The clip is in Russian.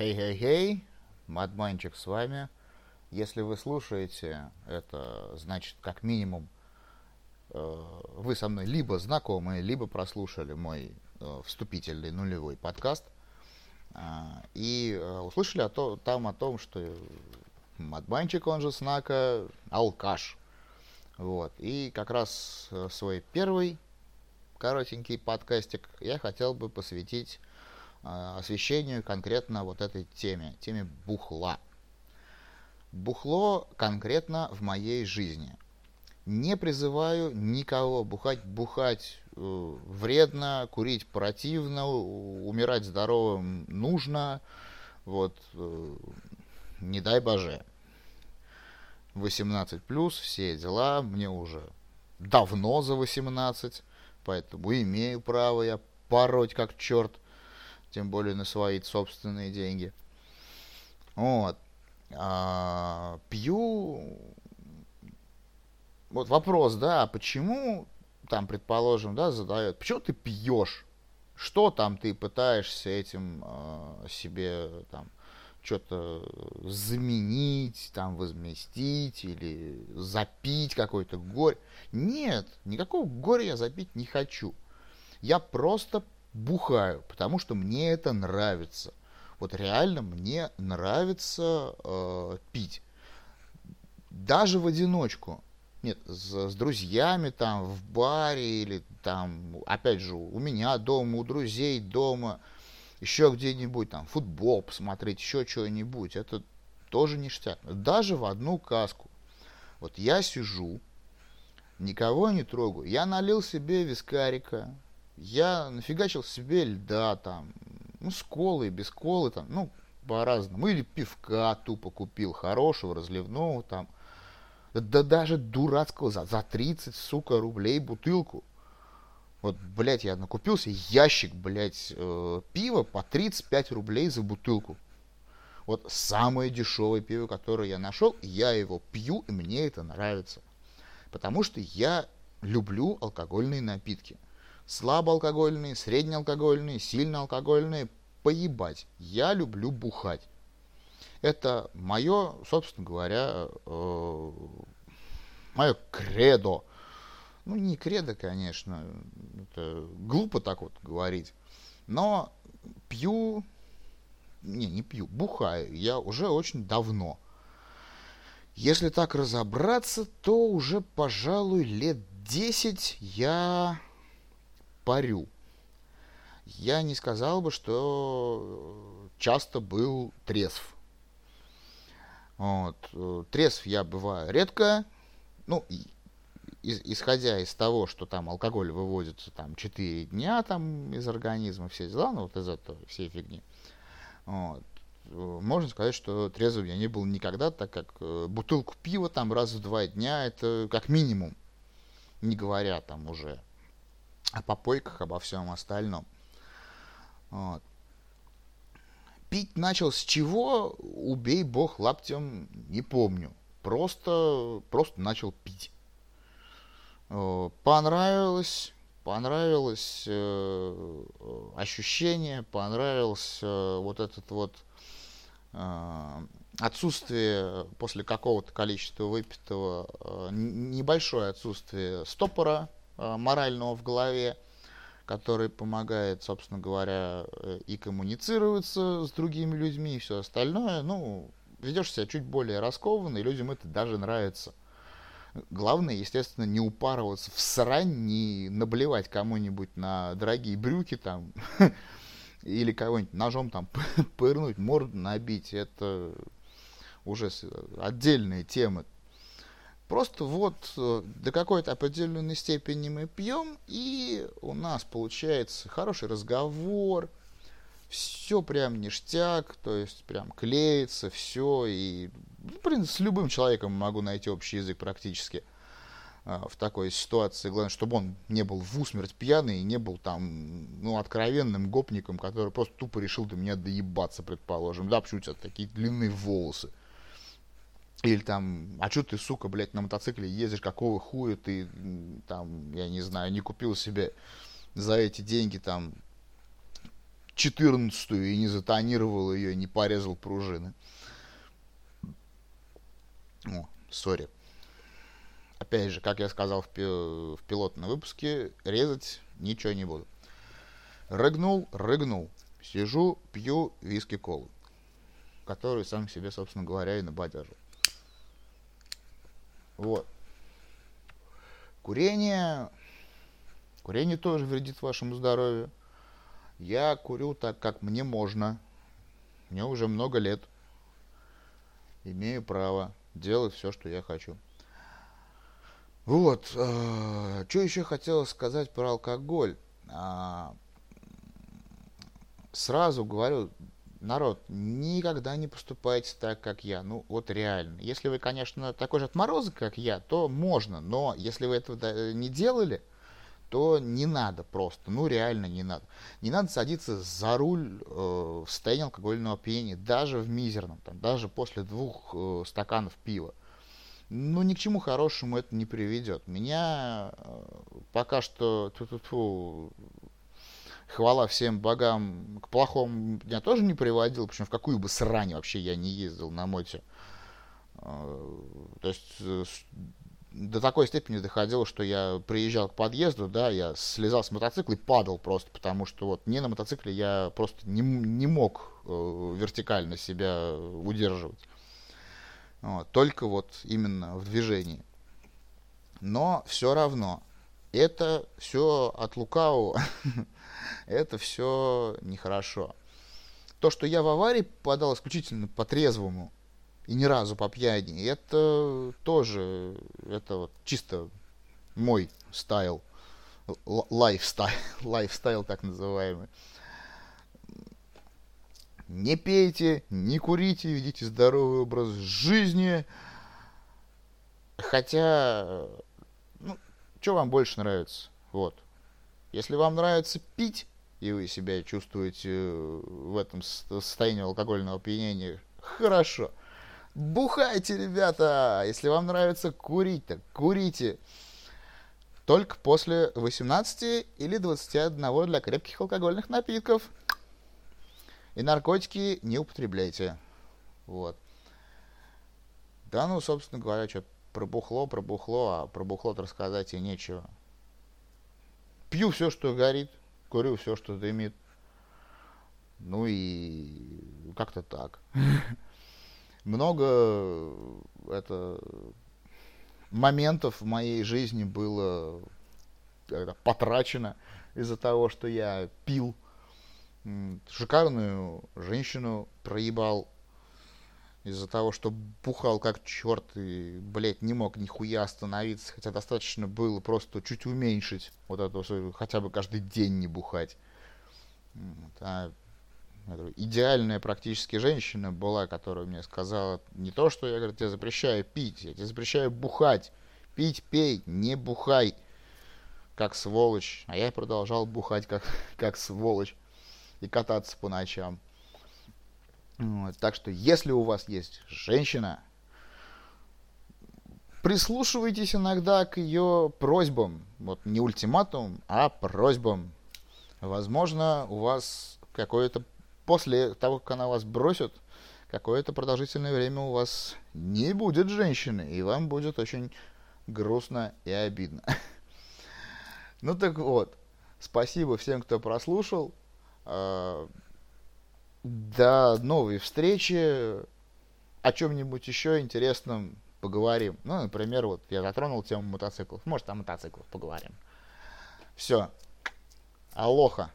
Хей-хей-хей, Мадманчик с вами. Если вы слушаете, это значит, как минимум, э, вы со мной либо знакомы, либо прослушали мой э, вступительный нулевой подкаст а, и э, услышали о то, там о том, что Мадманчик, он же Снака, алкаш. Вот. И как раз свой первый коротенький подкастик я хотел бы посвятить освещению конкретно вот этой теме, теме бухла. Бухло конкретно в моей жизни. Не призываю никого бухать. Бухать э, вредно, курить противно, умирать здоровым нужно. Вот, э, не дай боже. 18 плюс, все дела, мне уже давно за 18, поэтому имею право я пороть как черт тем более на свои собственные деньги. Вот. А, пью. Вот вопрос, да, почему там, предположим, да, задают, почему ты пьешь? Что там ты пытаешься этим э, себе там что-то заменить, там возместить или запить какой-то горе? Нет, никакого горя я запить не хочу. Я просто бухаю, потому что мне это нравится. Вот реально мне нравится э, пить. Даже в одиночку. Нет, с, с друзьями там в баре или там, опять же, у меня дома, у друзей дома, еще где-нибудь там футбол посмотреть, еще что-нибудь. Это тоже ништяк. Даже в одну каску. Вот я сижу, никого не трогаю. Я налил себе вискарика, я нафигачил себе льда там, ну, с колой, без колы там, ну, по-разному. Или пивка тупо купил, хорошего, разливного там. Да даже дурацкого за, за 30, сука, рублей бутылку. Вот, блядь, я накупился ящик, блядь, э, пива по 35 рублей за бутылку. Вот самое дешевое пиво, которое я нашел, я его пью, и мне это нравится. Потому что я люблю алкогольные напитки слабоалкогольные, среднеалкогольные, сильноалкогольные, поебать. Я люблю бухать. Это мое, собственно говоря, э, мое кредо. Ну, не кредо, конечно, это глупо так вот говорить. Но пью, не, не пью, бухаю я уже очень давно. Если так разобраться, то уже, пожалуй, лет 10 я парю. Я не сказал бы, что часто был трезв. Вот. Трезв я бываю редко. Ну, исходя из того, что там алкоголь выводится там 4 дня там из организма, все дела, ну вот из этого всей фигни. Вот. Можно сказать, что трезвым я не был никогда, так как э, бутылку пива там раз в два дня это как минимум, не говоря там уже о попойках, обо всем остальном. Вот. Пить начал с чего, убей бог лаптем, не помню. Просто, просто начал пить. Понравилось, понравилось э, ощущение, понравилось э, вот этот вот э, отсутствие после какого-то количества выпитого, э, небольшое отсутствие стопора, Э, морального в голове, который помогает, собственно говоря, э, и коммуницироваться с другими людьми, и все остальное. Ну, ведешь себя чуть более раскованно, и людям это даже нравится. Главное, естественно, не упарываться в срань, не наблевать кому-нибудь на дорогие брюки там, или кого-нибудь ножом там пырнуть, морду набить. Это уже отдельные темы. Просто вот э, до какой-то определенной степени мы пьем, и у нас получается хороший разговор, все прям ништяк, то есть прям клеится, все, и, ну, в принципе, с любым человеком могу найти общий язык практически а, в такой ситуации. Главное, чтобы он не был в усмерть пьяный и не был там, ну, откровенным гопником, который просто тупо решил до меня доебаться, предположим. Да, почему у тебя такие длинные волосы? Или там, а что ты, сука, блядь, на мотоцикле ездишь, какого хуя ты, там, я не знаю, не купил себе за эти деньги там четырнадцатую и не затонировал ее, не порезал пружины. О, сори. Опять же, как я сказал в, пи в пилотном выпуске, резать ничего не буду. Рыгнул, рыгнул. Сижу, пью виски-колу, который сам себе, собственно говоря, и набодяжил. Вот. Курение... Курение тоже вредит вашему здоровью. Я курю так, как мне можно. Мне уже много лет. Имею право делать все, что я хочу. Вот. Э, что еще хотел сказать про алкоголь? А, сразу говорю, народ, никогда не поступайте так, как я. Ну, вот реально. Если вы, конечно, такой же отморозок, как я, то можно. Но если вы этого не делали, то не надо просто. Ну, реально не надо. Не надо садиться за руль э, в состоянии алкогольного опьянения, даже в мизерном, там, даже после двух э, стаканов пива. Ну, ни к чему хорошему это не приведет. Меня э, пока что ту -ту -ту, хвала всем богам, к плохому меня тоже не приводил, причем в какую бы срань вообще я не ездил на моте. А, то есть э, до такой степени доходило, что я приезжал к подъезду, да, я слезал с мотоцикла и падал просто, потому что вот не на мотоцикле я просто не, не мог э, вертикально себя удерживать. Вот, только вот именно в движении. Но все равно, это все от лукавого это все нехорошо. То, что я в аварии попадал исключительно по трезвому и ни разу по пьяни, это тоже, это вот чисто мой style, lifestyle, lifestyle так называемый. Не пейте, не курите, ведите здоровый образ жизни. Хотя, ну, что вам больше нравится? Вот. Если вам нравится пить, и вы себя чувствуете э, в этом состоянии алкогольного опьянения, хорошо. Бухайте, ребята! Если вам нравится курить, так курите. Только после 18 или 21 для крепких алкогольных напитков. И наркотики не употребляйте. Вот. Да, ну, собственно говоря, что пробухло, пробухло, а пробухло-то рассказать и нечего. Пью все, что горит курю все, что дымит. Ну и как-то так. Много это моментов в моей жизни было потрачено из-за того, что я пил. Шикарную женщину проебал из-за того, что бухал как черт и, блядь, не мог нихуя остановиться, хотя достаточно было просто чуть уменьшить вот это, хотя бы каждый день не бухать. А, идеальная практически женщина была, которая мне сказала не то, что я, говорю, тебе запрещаю пить, я тебе запрещаю бухать. Пить, пей, не бухай, как сволочь. А я продолжал бухать, как, как сволочь, и кататься по ночам. Вот, так что, если у вас есть женщина, прислушивайтесь иногда к ее просьбам. Вот не ультиматум, а просьбам. Возможно, у вас какое-то после того, как она вас бросит, какое-то продолжительное время у вас не будет женщины, и вам будет очень грустно и обидно. Ну так вот, спасибо всем, кто прослушал. До новой встречи. О чем-нибудь еще интересном поговорим. Ну, например, вот я затронул тему мотоциклов. Может, о мотоциклах поговорим. Все. Алоха.